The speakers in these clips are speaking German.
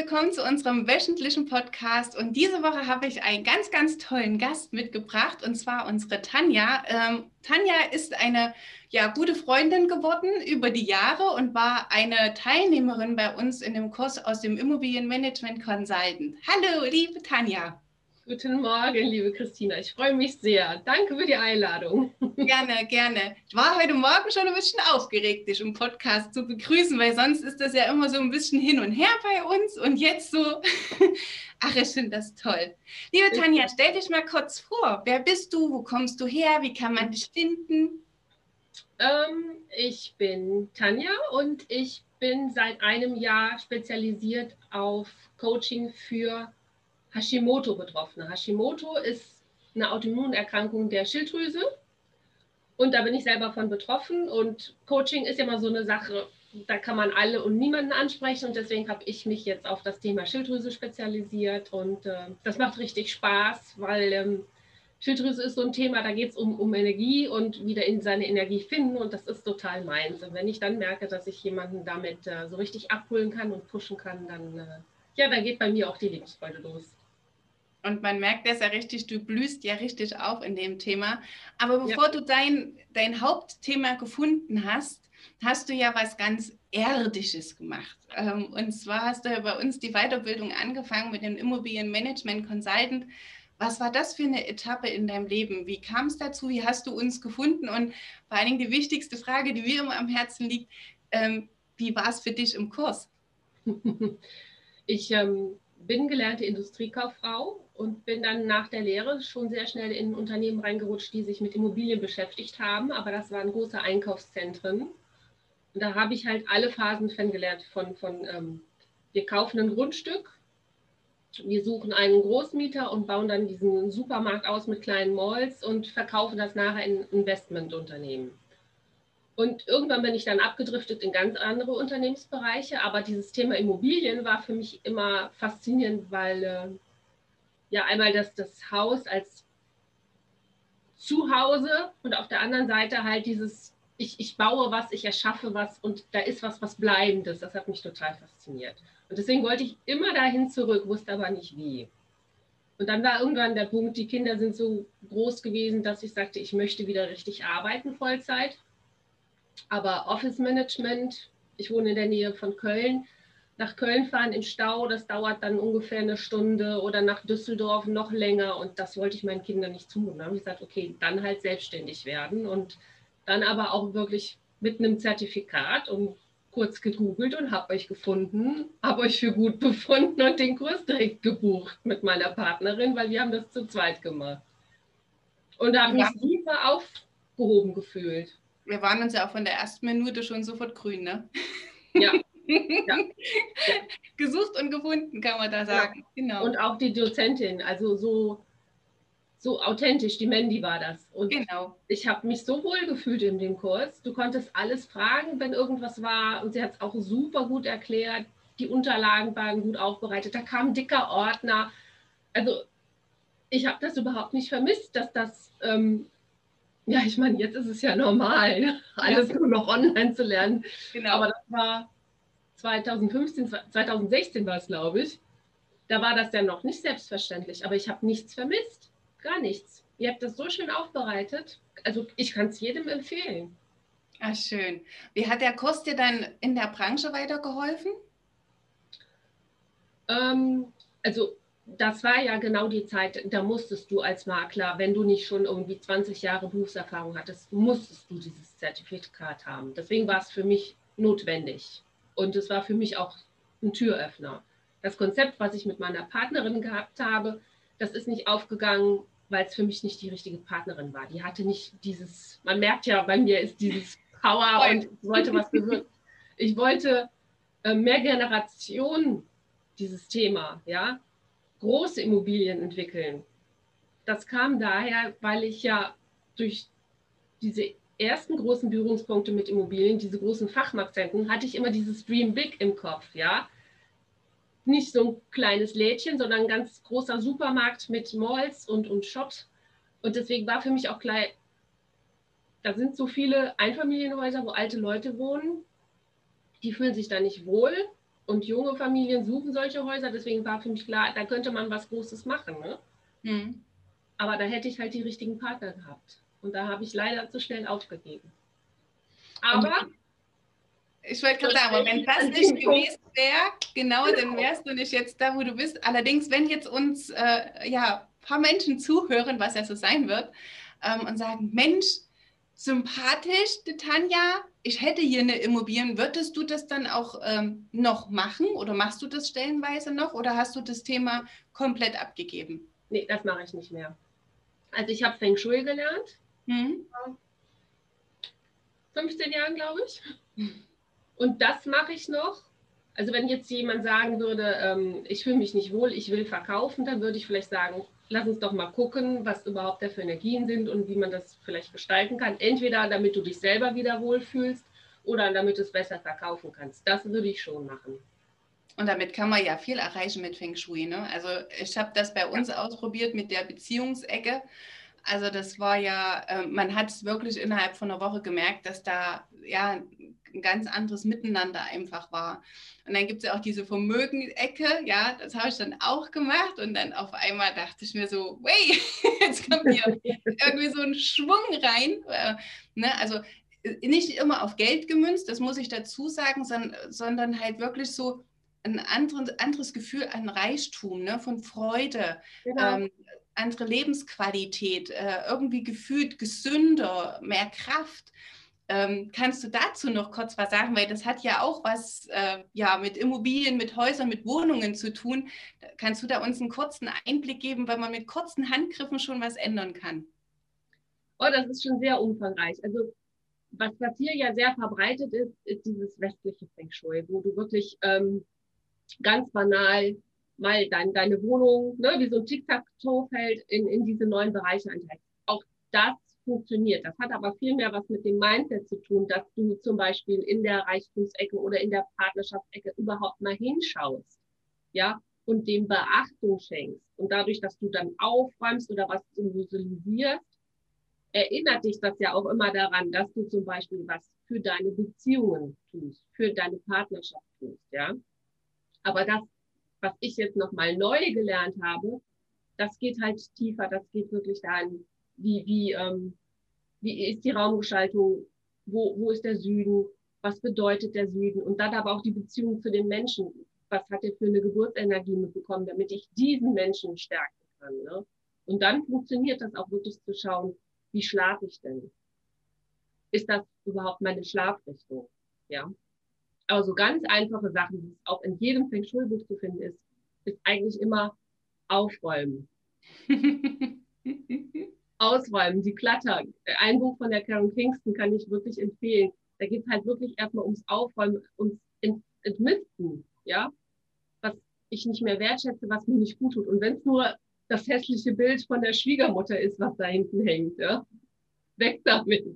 willkommen zu unserem wöchentlichen Podcast. Und diese Woche habe ich einen ganz, ganz tollen Gast mitgebracht, und zwar unsere Tanja. Ähm, Tanja ist eine ja, gute Freundin geworden über die Jahre und war eine Teilnehmerin bei uns in dem Kurs aus dem Immobilienmanagement Consultant. Hallo, liebe Tanja. Guten Morgen, liebe Christina. Ich freue mich sehr. Danke für die Einladung. Gerne, gerne. Ich war heute Morgen schon ein bisschen aufgeregt, dich im Podcast zu begrüßen, weil sonst ist das ja immer so ein bisschen hin und her bei uns und jetzt so. Ach, ich finde das toll. Liebe Tanja, stell dich mal kurz vor. Wer bist du? Wo kommst du her? Wie kann man dich finden? Ähm, ich bin Tanja und ich bin seit einem Jahr spezialisiert auf Coaching für Hashimoto-Betroffene. Hashimoto ist eine Autoimmunerkrankung der Schilddrüse und da bin ich selber von betroffen und Coaching ist ja mal so eine Sache, da kann man alle und niemanden ansprechen und deswegen habe ich mich jetzt auf das Thema Schilddrüse spezialisiert und äh, das macht richtig Spaß, weil ähm, Schilddrüse ist so ein Thema, da geht es um, um Energie und wieder in seine Energie finden und das ist total meins. Und wenn ich dann merke, dass ich jemanden damit äh, so richtig abholen kann und pushen kann, dann äh, ja, da geht bei mir auch die Lebensfreude los. Und man merkt das ja richtig, du blühst ja richtig auf in dem Thema. Aber bevor ja. du dein, dein Hauptthema gefunden hast, hast du ja was ganz Erdisches gemacht. Ähm, und zwar hast du ja bei uns die Weiterbildung angefangen mit dem Immobilienmanagement Consultant. Was war das für eine Etappe in deinem Leben? Wie kam es dazu? Wie hast du uns gefunden? Und vor allen Dingen die wichtigste Frage, die mir immer am Herzen liegt, ähm, wie war es für dich im Kurs? Ich ähm, bin gelernte Industriekauffrau und bin dann nach der Lehre schon sehr schnell in Unternehmen reingerutscht, die sich mit Immobilien beschäftigt haben. Aber das waren große Einkaufszentren. Und da habe ich halt alle Phasen kennengelernt von, von ähm, wir kaufen ein Grundstück, wir suchen einen Großmieter und bauen dann diesen Supermarkt aus mit kleinen Malls und verkaufen das nachher in Investmentunternehmen. Und irgendwann bin ich dann abgedriftet in ganz andere Unternehmensbereiche. Aber dieses Thema Immobilien war für mich immer faszinierend, weil äh, ja einmal das, das Haus als Zuhause und auf der anderen Seite halt dieses, ich, ich baue was, ich erschaffe was und da ist was, was Bleibendes. Das hat mich total fasziniert. Und deswegen wollte ich immer dahin zurück, wusste aber nicht wie. Und dann war irgendwann der Punkt, die Kinder sind so groß gewesen, dass ich sagte, ich möchte wieder richtig arbeiten, Vollzeit. Aber Office Management, ich wohne in der Nähe von Köln, nach Köln fahren im Stau, das dauert dann ungefähr eine Stunde oder nach Düsseldorf noch länger und das wollte ich meinen Kindern nicht zumuten. Da habe ich gesagt, okay, dann halt selbstständig werden und dann aber auch wirklich mit einem Zertifikat und kurz gegoogelt und habe euch gefunden, habe euch für gut befunden und den Kurs direkt gebucht mit meiner Partnerin, weil wir haben das zu zweit gemacht. Und da habe ich mich super aufgehoben gefühlt. Wir waren uns ja auch von der ersten Minute schon sofort grün, ne? Ja, ja. Gesucht und gefunden, kann man da sagen. Ja. Genau. Und auch die Dozentin, also so, so authentisch, die Mandy war das. Und genau. ich habe mich so wohl gefühlt in dem Kurs. Du konntest alles fragen, wenn irgendwas war. Und sie hat es auch super gut erklärt. Die Unterlagen waren gut aufbereitet. Da kam ein dicker Ordner. Also ich habe das überhaupt nicht vermisst, dass das, ähm, ja, ich meine, jetzt ist es ja normal, alles ja. nur noch online zu lernen. Genau. Aber das war 2015, 2016 war es, glaube ich. Da war das ja noch nicht selbstverständlich, aber ich habe nichts vermisst. Gar nichts. Ihr habt das so schön aufbereitet. Also ich kann es jedem empfehlen. Ah, schön. Wie hat der Kurs dir dann in der Branche weitergeholfen? Ähm, also das war ja genau die Zeit, da musstest du als Makler, wenn du nicht schon irgendwie 20 Jahre Berufserfahrung hattest, musstest du dieses Zertifikat haben. Deswegen war es für mich notwendig. Und es war für mich auch ein Türöffner. Das Konzept, was ich mit meiner Partnerin gehabt habe, das ist nicht aufgegangen, weil es für mich nicht die richtige Partnerin war. Die hatte nicht dieses, man merkt ja, bei mir ist dieses Power und ich wollte was bewirken. Ich wollte äh, mehr Generationen dieses Thema, ja, große Immobilien entwickeln. Das kam daher, weil ich ja durch diese ersten großen Berührungspunkte mit Immobilien, diese großen Fachmarktzentren, hatte ich immer dieses Dream Big im Kopf, ja. Nicht so ein kleines Lädchen, sondern ein ganz großer Supermarkt mit Malls und, und Shops. Und deswegen war für mich auch klar, da sind so viele Einfamilienhäuser, wo alte Leute wohnen, die fühlen sich da nicht wohl. Und junge Familien suchen solche Häuser, deswegen war für mich klar, da könnte man was Großes machen. Ne? Mhm. Aber da hätte ich halt die richtigen Partner gehabt. Und da habe ich leider zu schnell aufgegeben. Aber. Ich wollte gerade sagen, wenn das nicht gewesen wäre, genau, dann wärst du nicht jetzt da, wo du bist. Allerdings, wenn jetzt uns äh, ja, ein paar Menschen zuhören, was ja so sein wird, ähm, und sagen, Mensch, sympathisch, die Tanja, ich hätte hier eine Immobilie, würdest du das dann auch ähm, noch machen oder machst du das stellenweise noch oder hast du das Thema komplett abgegeben? Nee, das mache ich nicht mehr. Also ich habe Feng Shui gelernt. Hm. 15 Jahren, glaube ich. Und das mache ich noch. Also wenn jetzt jemand sagen würde, ähm, ich fühle mich nicht wohl, ich will verkaufen, dann würde ich vielleicht sagen, lass uns doch mal gucken, was überhaupt da für Energien sind und wie man das vielleicht gestalten kann. Entweder damit du dich selber wieder wohlfühlst oder damit du es besser verkaufen kannst. Das würde ich schon machen. Und damit kann man ja viel erreichen mit Feng Shui. Ne? Also ich habe das bei uns ja. ausprobiert mit der Beziehungsecke. Also das war ja, äh, man hat es wirklich innerhalb von einer Woche gemerkt, dass da ja ein ganz anderes Miteinander einfach war. Und dann gibt es ja auch diese Vermögen-Ecke, ja, das habe ich dann auch gemacht und dann auf einmal dachte ich mir so, wey, jetzt kommt hier irgendwie so ein Schwung rein. Äh, ne? Also äh, nicht immer auf Geld gemünzt, das muss ich dazu sagen, sondern, sondern halt wirklich so ein anderes, anderes Gefühl an Reichtum, ne? von Freude, genau. ähm, andere Lebensqualität, äh, irgendwie gefühlt gesünder, mehr Kraft. Ähm, kannst du dazu noch kurz was sagen? Weil das hat ja auch was äh, ja, mit Immobilien, mit Häusern, mit Wohnungen zu tun. Kannst du da uns einen kurzen Einblick geben, weil man mit kurzen Handgriffen schon was ändern kann? Oh, das ist schon sehr umfangreich. Also was, was hier ja sehr verbreitet ist, ist dieses westliche Feng Shui, wo du wirklich ähm, ganz banal mal dein, deine Wohnung, ne, wie so ein Tic-Tac-Toe-Feld in, in diese neuen Bereiche einteilst. Auch das funktioniert. Das hat aber viel mehr was mit dem Mindset zu tun, dass du zum Beispiel in der Reichtumsecke oder in der Partnerschaftsecke überhaupt mal hinschaust, ja, und dem Beachtung schenkst. Und dadurch, dass du dann aufräumst oder was visualisierst, erinnert dich das ja auch immer daran, dass du zum Beispiel was für deine Beziehungen tust, für deine Partnerschaft tust, ja. Aber das, was ich jetzt nochmal neu gelernt habe, das geht halt tiefer, das geht wirklich dahin, wie, wie, ähm, wie ist die Raumgestaltung, wo, wo ist der Süden, was bedeutet der Süden und dann aber auch die Beziehung zu den Menschen. Was hat er für eine Geburtsenergie mitbekommen, damit ich diesen Menschen stärken kann. Ne? Und dann funktioniert das auch wirklich zu schauen, wie schlafe ich denn? Ist das überhaupt meine Schlafrichtung? Ja. Also ganz einfache Sachen, die auch in jedem Feng Shui-Buch zu finden ist, ist eigentlich immer aufräumen. ausräumen, die Klatter. Ein Buch von der Karen Kingston kann ich wirklich empfehlen. Da geht es halt wirklich erstmal ums Aufräumen, ums Entmisten, ja, was ich nicht mehr wertschätze, was mir nicht gut tut. Und wenn es nur das hässliche Bild von der Schwiegermutter ist, was da hinten hängt, ja, weg damit.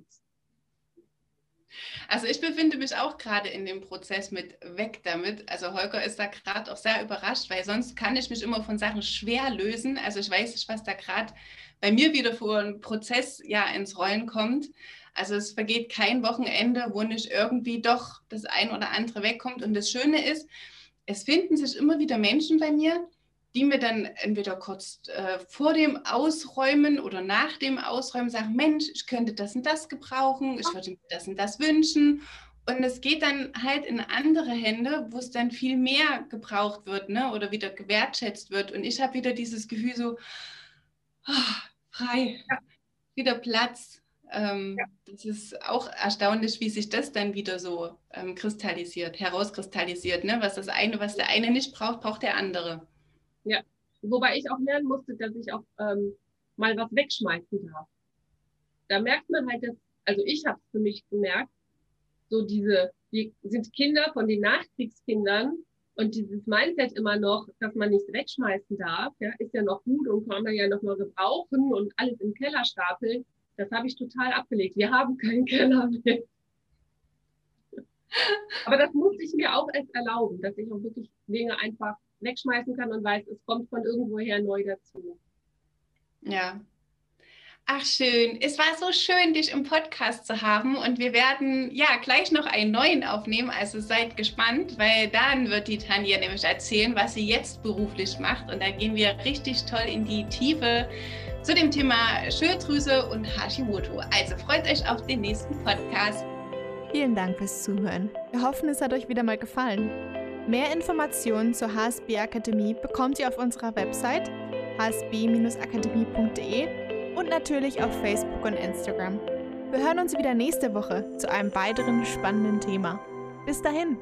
Also ich befinde mich auch gerade in dem Prozess mit weg damit. Also Holger ist da gerade auch sehr überrascht, weil sonst kann ich mich immer von Sachen schwer lösen. Also ich weiß nicht, was da gerade bei mir wieder vor ein Prozess ja ins Rollen kommt. Also es vergeht kein Wochenende, wo nicht irgendwie doch das ein oder andere wegkommt. Und das Schöne ist, es finden sich immer wieder Menschen bei mir, die mir dann entweder kurz äh, vor dem Ausräumen oder nach dem Ausräumen sagen, Mensch, ich könnte das und das gebrauchen, ich würde mir das und das wünschen. Und es geht dann halt in andere Hände, wo es dann viel mehr gebraucht wird ne? oder wieder gewertschätzt wird. Und ich habe wieder dieses Gefühl so, oh, frei, ja. wieder Platz. Ähm, ja. Das ist auch erstaunlich, wie sich das dann wieder so ähm, kristallisiert, herauskristallisiert. Ne? Was das eine, was der eine nicht braucht, braucht der andere. Ja, wobei ich auch lernen musste, dass ich auch ähm, mal was wegschmeißen darf. Da merkt man halt, dass, also ich habe es für mich gemerkt, so diese, wir sind Kinder von den Nachkriegskindern und dieses Mindset immer noch, dass man nichts wegschmeißen darf, ja, ist ja noch gut und kann man ja noch mal gebrauchen und alles im Keller stapeln. Das habe ich total abgelegt. Wir haben keinen Keller mehr. Aber das musste ich mir auch erst erlauben, dass ich auch wirklich Dinge einfach wegschmeißen kann und weiß, es kommt von irgendwoher neu dazu. Ja. Ach schön. Es war so schön, dich im Podcast zu haben und wir werden ja gleich noch einen neuen aufnehmen. Also seid gespannt, weil dann wird die Tanja nämlich erzählen, was sie jetzt beruflich macht und da gehen wir richtig toll in die Tiefe zu dem Thema Schilddrüse und Hashimoto. Also freut euch auf den nächsten Podcast. Vielen Dank fürs Zuhören. Wir hoffen, es hat euch wieder mal gefallen. Mehr Informationen zur HSB Akademie bekommt ihr auf unserer Website hsb-akademie.de und natürlich auf Facebook und Instagram. Wir hören uns wieder nächste Woche zu einem weiteren spannenden Thema. Bis dahin!